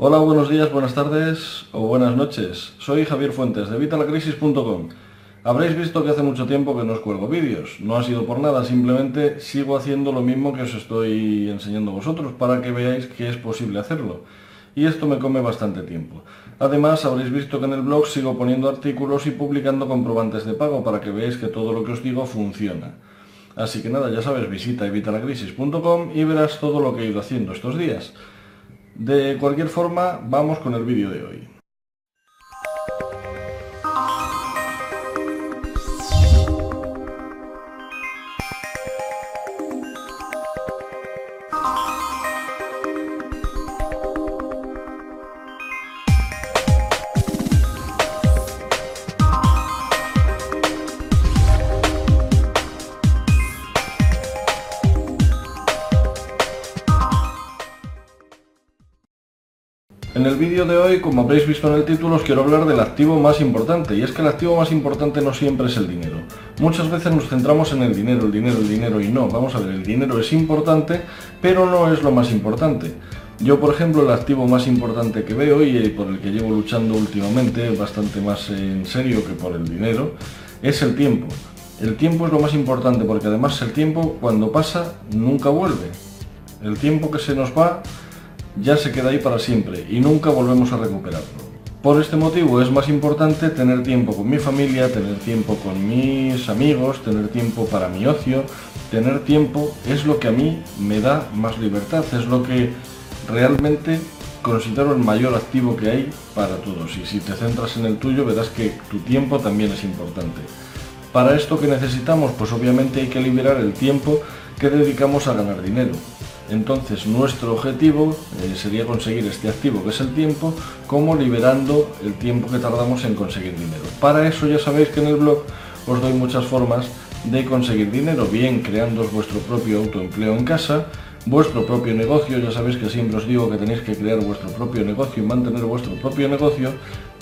Hola, buenos días, buenas tardes o buenas noches. Soy Javier Fuentes de Vitalacrisis.com. Habréis visto que hace mucho tiempo que no os cuelgo vídeos. No ha sido por nada, simplemente sigo haciendo lo mismo que os estoy enseñando vosotros para que veáis que es posible hacerlo. Y esto me come bastante tiempo. Además, habréis visto que en el blog sigo poniendo artículos y publicando comprobantes de pago para que veáis que todo lo que os digo funciona. Así que nada, ya sabes, visita evitalacrisis.com y verás todo lo que he ido haciendo estos días. De cualquier forma, vamos con el vídeo de hoy. En el vídeo de hoy, como habréis visto en el título, os quiero hablar del activo más importante, y es que el activo más importante no siempre es el dinero. Muchas veces nos centramos en el dinero, el dinero, el dinero, y no, vamos a ver, el dinero es importante, pero no es lo más importante. Yo, por ejemplo, el activo más importante que veo y por el que llevo luchando últimamente, bastante más en serio que por el dinero, es el tiempo. El tiempo es lo más importante porque además el tiempo cuando pasa nunca vuelve. El tiempo que se nos va ya se queda ahí para siempre y nunca volvemos a recuperarlo. Por este motivo es más importante tener tiempo con mi familia, tener tiempo con mis amigos, tener tiempo para mi ocio. Tener tiempo es lo que a mí me da más libertad, es lo que realmente considero el mayor activo que hay para todos. Y si te centras en el tuyo verás que tu tiempo también es importante. Para esto que necesitamos, pues obviamente hay que liberar el tiempo que dedicamos a ganar dinero. Entonces nuestro objetivo eh, sería conseguir este activo que es el tiempo, como liberando el tiempo que tardamos en conseguir dinero. Para eso ya sabéis que en el blog os doy muchas formas de conseguir dinero, bien creando vuestro propio autoempleo en casa, vuestro propio negocio, ya sabéis que siempre os digo que tenéis que crear vuestro propio negocio y mantener vuestro propio negocio,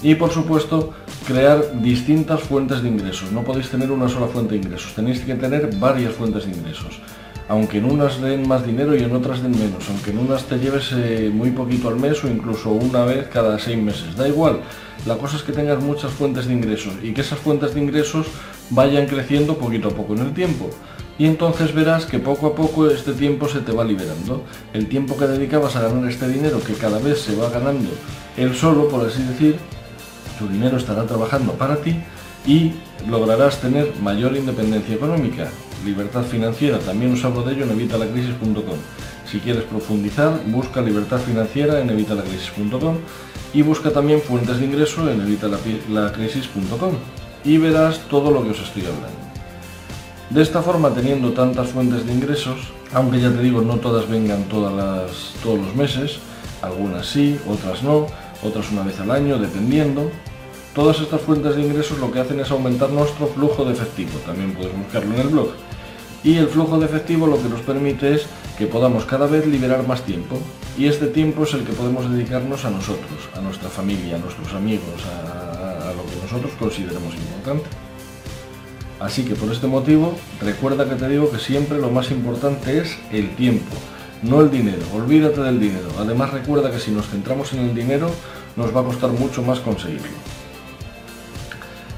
y por supuesto crear distintas fuentes de ingresos. No podéis tener una sola fuente de ingresos, tenéis que tener varias fuentes de ingresos aunque en unas den más dinero y en otras den menos, aunque en unas te lleves eh, muy poquito al mes o incluso una vez cada seis meses, da igual. La cosa es que tengas muchas fuentes de ingresos y que esas fuentes de ingresos vayan creciendo poquito a poco en el tiempo. Y entonces verás que poco a poco este tiempo se te va liberando. El tiempo que dedicabas a ganar este dinero, que cada vez se va ganando él solo, por así decir, tu dinero estará trabajando para ti y lograrás tener mayor independencia económica, libertad financiera, también os hablo de ello en evitalacrisis.com. Si quieres profundizar, busca libertad financiera en evitalacrisis.com y busca también fuentes de ingreso en evitalacrisis.com y verás todo lo que os estoy hablando. De esta forma, teniendo tantas fuentes de ingresos, aunque ya te digo, no todas vengan todas todos los meses, algunas sí, otras no, otras una vez al año, dependiendo, Todas estas fuentes de ingresos lo que hacen es aumentar nuestro flujo de efectivo, también puedes buscarlo en el blog. Y el flujo de efectivo lo que nos permite es que podamos cada vez liberar más tiempo. Y este tiempo es el que podemos dedicarnos a nosotros, a nuestra familia, a nuestros amigos, a, lo que nosotros consideremos importante. Así que por este motivo, recuerda que te digo que siempre lo más importante es el tiempo, no el dinero. Olvídate del dinero. Además recuerda que si nos centramos en el dinero, nos va a costar mucho más conseguirlo.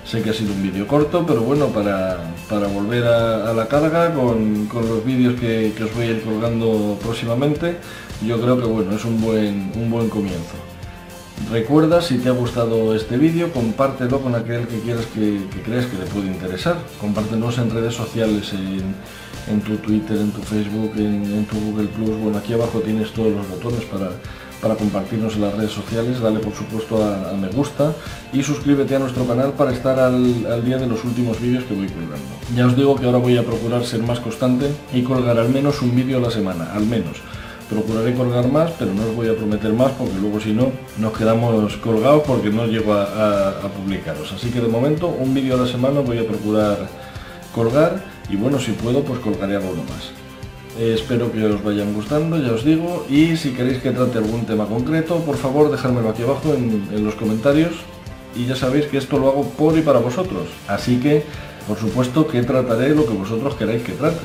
Sé que ha sido un vídeo corto, pero bueno, para, volver a, la carga con, los vídeos que, os voy a ir colgando próximamente, yo creo que bueno, es un buen, un buen comienzo. Recuerda, si te ha gustado este vídeo, compártelo con aquel que quieras que, creas que le puede interesar. Compártenos en redes sociales, en, tu Twitter, en tu Facebook, en, en tu Google Plus. Bueno, aquí abajo tienes todos los botones para, para compartirnos en las redes sociales, dale por supuesto a, me gusta y suscríbete a nuestro canal para estar al, día de los últimos vídeos que voy colgando. Ya os digo que ahora voy a procurar ser más constante y colgar al menos un vídeo a la semana, al menos. Procuraré colgar más, pero no os voy a prometer más porque luego si no nos quedamos colgados porque no llego a, a publicaros. Así que de momento un vídeo a la semana voy a procurar colgar y bueno, si puedo pues colgaré alguno más. Eh, espero que os vayan gustando, ya os digo, y si queréis que trate algún tema concreto, por favor dejármelo aquí abajo en, los comentarios, y ya sabéis que esto lo hago por y para vosotros, así que por supuesto que trataré lo que vosotros queráis que trate.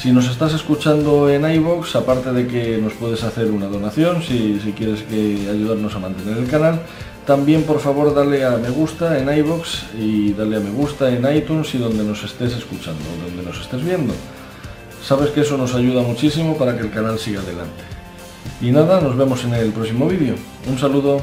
Si nos estás escuchando en iVoox, aparte de que nos puedes hacer una donación si, quieres que ayudarnos a mantener el canal, también por favor dale a me gusta en iVoox y dale a me gusta en iTunes y donde nos estés escuchando, donde nos estés viendo. Sabes que eso nos ayuda muchísimo para que el canal siga adelante. Y nada, nos vemos en el próximo vídeo. Un saludo.